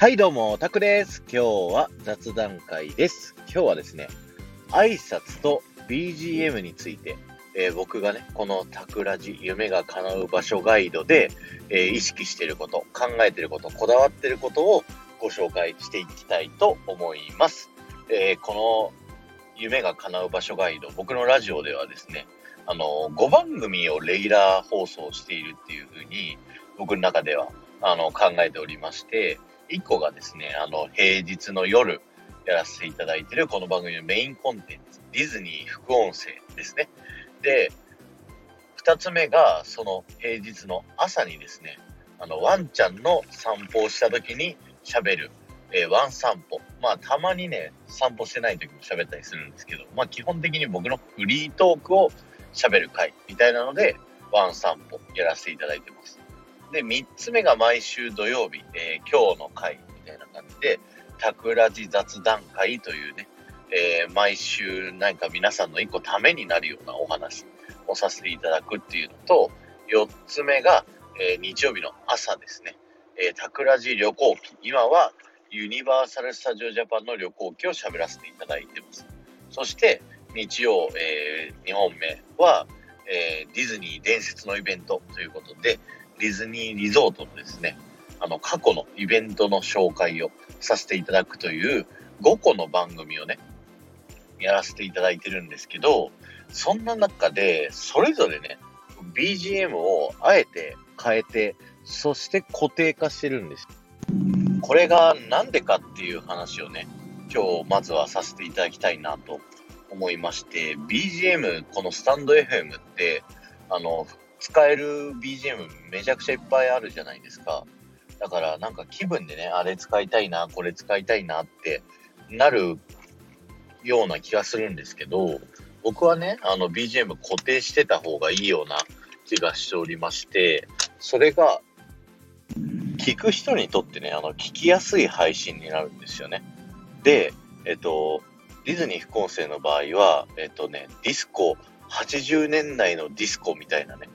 はい、どうも、タクです。今日は雑談会です。今日はですね、挨拶と BGM について、えー僕がね、このタクラジ夢が叶う場所ガイドで、えー意識してること、考えてること、こだわってることをご紹介していきたいと思います。えーこの夢が叶う場所ガイド、僕のラジオではですね、あの、5番組をレギュラー放送しているっていうふうに、僕の中では、あの、考えておりまして、1個がですね、あの、平日の夜やらせていただいているこの番組のメインコンテンツ、ディズニー副音声ですね。で、2つ目が、その平日の朝にですね、あの、ワンちゃんの散歩をした時に喋る、えーワン散歩。まあ、たまにね、散歩してない時も喋ったりするんですけど、まあ、基本的に僕のフリートークを喋る回みたいなので、ワン散歩やらせていただいてます。で、3つ目が毎週土曜日、えー今日の回みたいな感じで、タクラジ雑談会というね、えー毎週なんか皆さんの一個ためになるようなお話をさせていただくっていうのと、4つ目が、えー日曜日の朝ですね、えータクラジ旅行記。今はユニバーサル・スタジオ・ジャパンの旅行記を喋らせていただいてます。そして、日曜、え2本目は、えーディズニー伝説のイベントということで、ディズニーリゾートのですね、あの、過去のイベントの紹介をさせていただくという5個の番組をね、やらせていただいてるんですけど、そんな中で、それぞれね、BGM をあえて変えて、そして固定化してるんです。これがなんでかっていう話をね、今日まずはさせていただきたいなと思いまして、BGM、このスタンド FM って、あの、使える BGM めちゃくちゃいっぱいあるじゃないですか。だからなんか気分でね、あれ使いたいな、これ使いたいなってなるような気がするんですけど、僕はね、あの BGM 固定してた方がいいような気がしておりまして、それが聞く人にとってね、あの聞きやすい配信になるんですよね。で、えっと、ディズニー副音声の場合は、えっとね、ディスコ、80年代のディスコみたいなね、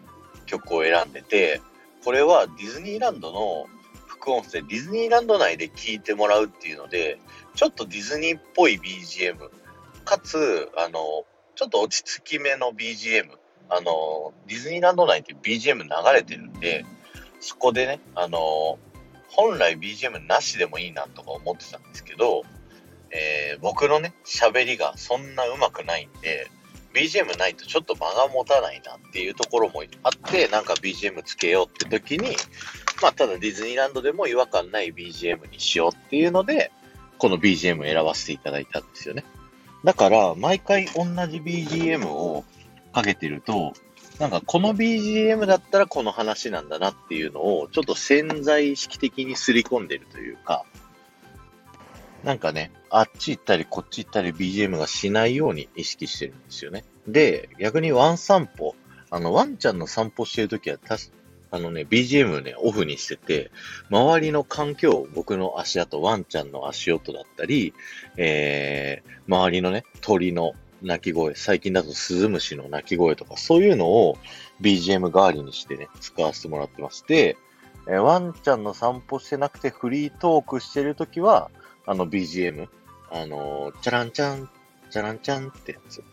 曲を選んでて、これはディズニーランドの副音声、ディズニーランド内で聴いてもらうっていうので、ちょっとディズニーっぽい BGM、かつ、あの、ちょっと落ち着きめの BGM、あの、ディズニーランド内って BGM 流れてるんで、そこでね、あの、本来 BGM なしでもいいなとか思ってたんですけど、えー僕のね、喋りがそんな上手くないんで、BGM ないとちょっと間が持たないなっていうところもあって、なんか BGM つけようって時に、まあただディズニーランドでも違和感ない BGM にしようっていうので、この BGM 選ばせていただいたんですよね。だから、毎回同じ BGM をかけてると、なんかこの BGM だったらこの話なんだなっていうのを、ちょっと潜在意識的に刷り込んでるというか、なんかね、あっち行ったりこっち行ったり BGM がしないように意識してるんですよね。で、逆にワン散歩、あの、ワンちゃんの散歩してるときはたし、あのね、BGM ね、オフにしてて、周りの環境、僕の足跡、ワンちゃんの足音だったり、えー、周りのね、鳥の鳴き声、最近だとスズムシの鳴き声とか、そういうのを BGM 代わりにしてね、使わせてもらってまして、えーワンちゃんの散歩してなくてフリートークしてるときは、あの BGM、あの、チャランチャン、チャランチャンってやつ。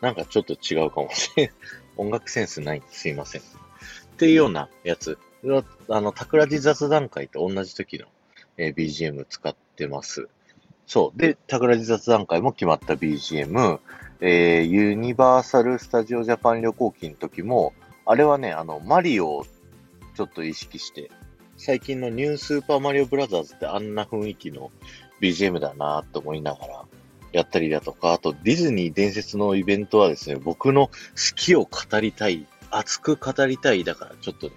なんかちょっと違うかもしれん。音楽センスない。すいません。っていうようなやつ。あの、タクラジ雑談会と同じ時の、えー BGM 使ってます。そう。で、タクラジ雑談会も決まった BGM、えーユニバーサル・スタジオ・ジャパン旅行記の時も、あれはね、あの、マリオをちょっと意識して、最近のニュースーパーマリオブラザーズってあんな雰囲気の BGM だなと思いながらやったりだとか、あとディズニー伝説のイベントはですね、僕の好きを語りたい、熱く語りたい、だからちょっとね、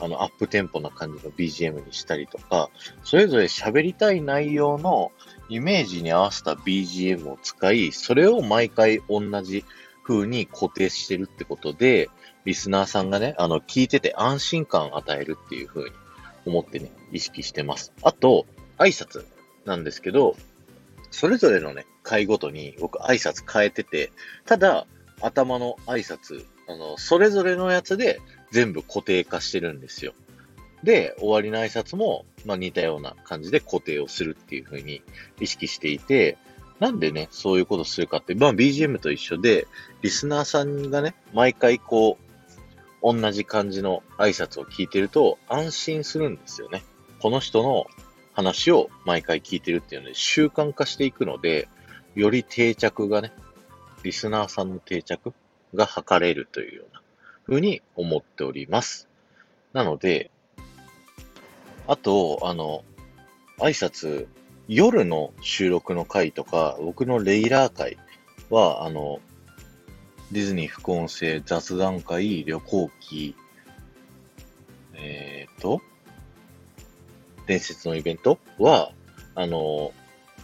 あの、アップテンポな感じの BGM にしたりとか、それぞれ喋りたい内容のイメージに合わせた BGM を使い、それを毎回同じ風に固定してるってことで、リスナーさんがね、あの、聞いてて安心感を与えるっていう風に思ってね、意識してます。あと、挨拶なんですけど、それぞれのね、回ごとに僕挨拶変えてて、ただ、頭の挨拶、あの、それぞれのやつで全部固定化してるんですよ。で、終わりの挨拶も、まあ、似たような感じで固定をするっていう風に意識していて、なんでね、そういうことするかって、まあ BGM と一緒で、リスナーさんがね、毎回こう、同じ感じの挨拶を聞いてると安心するんですよね。この人の話を毎回聞いてるっていうので習慣化していくので、より定着がね、リスナーさんの定着が図れるというような風に思っております。なので、あと、あの、挨拶、夜の収録の回とか、僕のレイラー回は、あの、ディズニー副音声雑談会旅行記、えっ、ー、と、伝説のイベントは、あの、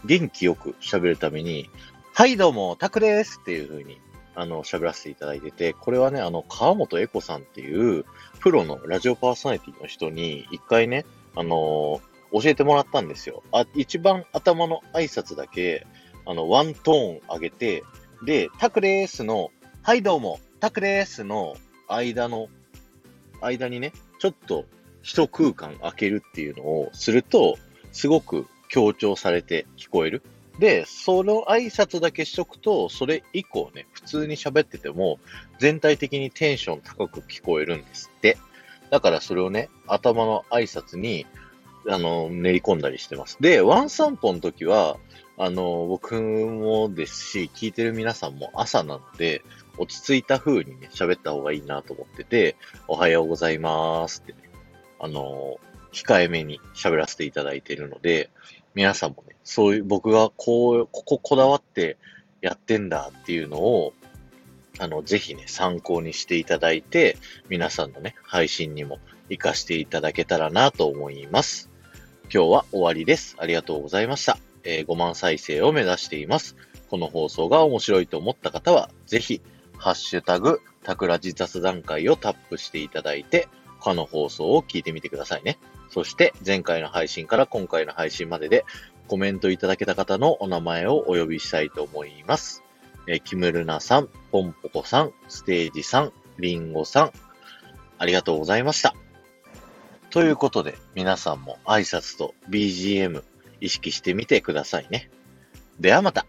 元気よく喋るために、はいどうも、タクですっていう風に、あの、喋らせていただいてて、これはね、あの、川本恵子さんっていう、プロのラジオパーソナリティの人に、一回ね、あの教えてもらったんですよ。あ、一番頭の挨拶だけ、あの、ワントーン上げて、で、タクレースのはいどうも、タクですの間の、間にね、ちょっと一空間開けるっていうのをすると、すごく強調されて聞こえる。で、その挨拶だけしとくと、それ以降ね、普通に喋ってても、全体的にテンション高く聞こえるんですって。だからそれをね、頭の挨拶に、あの、練り込んだりしてます。で、ワン散歩の時は、あの、僕もですし、聞いてる皆さんも朝なので、落ち着いた風にね、喋った方がいいなと思ってて、おはようございますってね、あの控えめに喋らせていただいているので、皆さんもね、そういう、僕がこう、こここだわってやってんだっていうのを、あの、ぜひね、参考にしていただいて、皆さんのね、配信にも活かしていただけたらなと思います。今日は終わりです。ありがとうございました。えー、5万再生を目指しています。この放送が面白いと思った方は、ぜひ、ハッシュタグ、タクラジ雑談会をタップしていただいて、他の放送を聞いてみてくださいね。そして、前回の配信から今回の配信までで、コメントいただけた方のお名前をお呼びしたいと思います。えキムルナさん、ポンポコさん、ステージさん、リンゴさん、ありがとうございました。ということで、皆さんも挨拶と BGM 意識してみてくださいね。ではまた。